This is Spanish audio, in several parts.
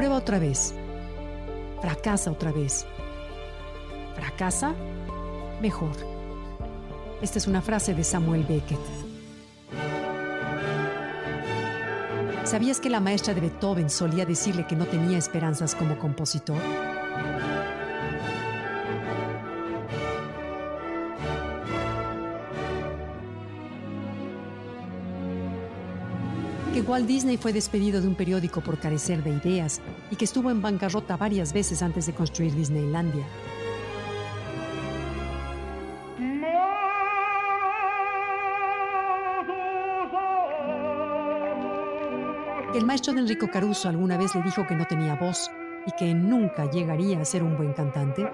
Prueba otra vez. Fracasa otra vez. Fracasa mejor. Esta es una frase de Samuel Beckett. ¿Sabías que la maestra de Beethoven solía decirle que no tenía esperanzas como compositor? Que Walt Disney fue despedido de un periódico por carecer de ideas y que estuvo en bancarrota varias veces antes de construir Disneylandia. El maestro de Enrico Caruso alguna vez le dijo que no tenía voz y que nunca llegaría a ser un buen cantante.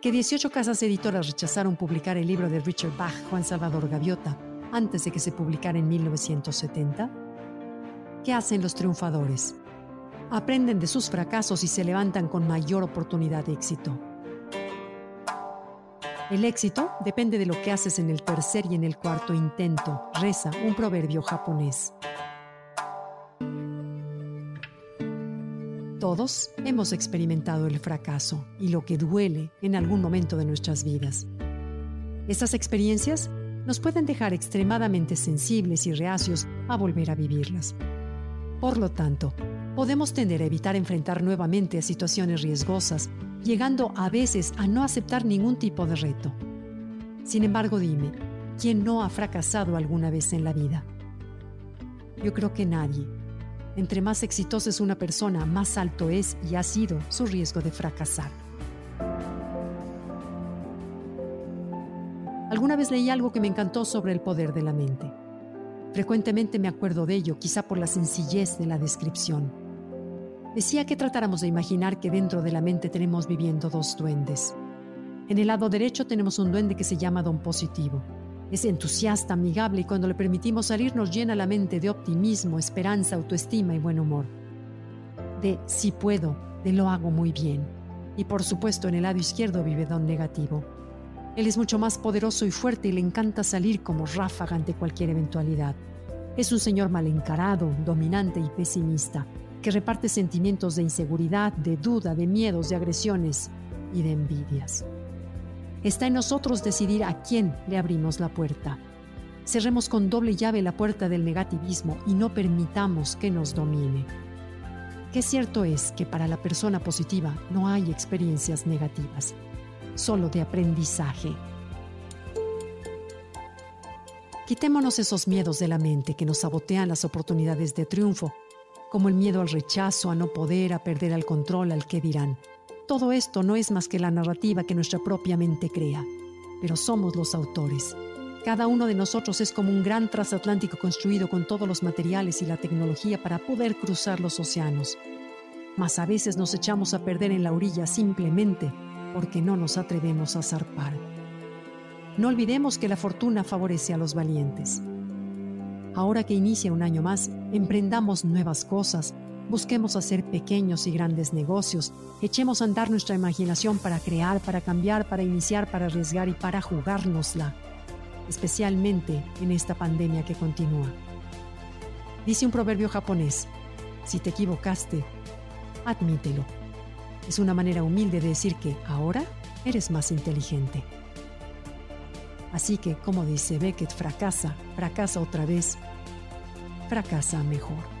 Que 18 casas editoras rechazaron publicar el libro de Richard Bach, Juan Salvador Gaviota, antes de que se publicara en 1970? ¿Qué hacen los triunfadores? Aprenden de sus fracasos y se levantan con mayor oportunidad de éxito. El éxito depende de lo que haces en el tercer y en el cuarto intento, reza un proverbio japonés. Todos hemos experimentado el fracaso y lo que duele en algún momento de nuestras vidas. Estas experiencias nos pueden dejar extremadamente sensibles y reacios a volver a vivirlas. Por lo tanto, podemos tender a evitar enfrentar nuevamente a situaciones riesgosas, llegando a veces a no aceptar ningún tipo de reto. Sin embargo, dime, ¿quién no ha fracasado alguna vez en la vida? Yo creo que nadie entre más exitosa es una persona, más alto es y ha sido su riesgo de fracasar. Alguna vez leí algo que me encantó sobre el poder de la mente. Frecuentemente me acuerdo de ello, quizá por la sencillez de la descripción. Decía que tratáramos de imaginar que dentro de la mente tenemos viviendo dos duendes. En el lado derecho tenemos un duende que se llama don positivo, es entusiasta, amigable y cuando le permitimos salir nos llena la mente de optimismo, esperanza, autoestima y buen humor. De si puedo, de lo hago muy bien. Y por supuesto en el lado izquierdo vive don negativo. Él es mucho más poderoso y fuerte y le encanta salir como ráfaga ante cualquier eventualidad. Es un señor mal encarado, dominante y pesimista, que reparte sentimientos de inseguridad, de duda, de miedos, de agresiones y de envidias. Está en nosotros decidir a quién le abrimos la puerta. Cerremos con doble llave la puerta del negativismo y no permitamos que nos domine. Qué cierto es que para la persona positiva no hay experiencias negativas, solo de aprendizaje. Quitémonos esos miedos de la mente que nos sabotean las oportunidades de triunfo, como el miedo al rechazo, a no poder, a perder el control, al que dirán. Todo esto no es más que la narrativa que nuestra propia mente crea, pero somos los autores. Cada uno de nosotros es como un gran transatlántico construido con todos los materiales y la tecnología para poder cruzar los océanos. Mas a veces nos echamos a perder en la orilla simplemente porque no nos atrevemos a zarpar. No olvidemos que la fortuna favorece a los valientes. Ahora que inicia un año más, emprendamos nuevas cosas, Busquemos hacer pequeños y grandes negocios. Echemos a andar nuestra imaginación para crear, para cambiar, para iniciar, para arriesgar y para jugárnosla, especialmente en esta pandemia que continúa. Dice un proverbio japonés, si te equivocaste, admítelo. Es una manera humilde de decir que ahora eres más inteligente. Así que, como dice Beckett, fracasa, fracasa otra vez, fracasa mejor.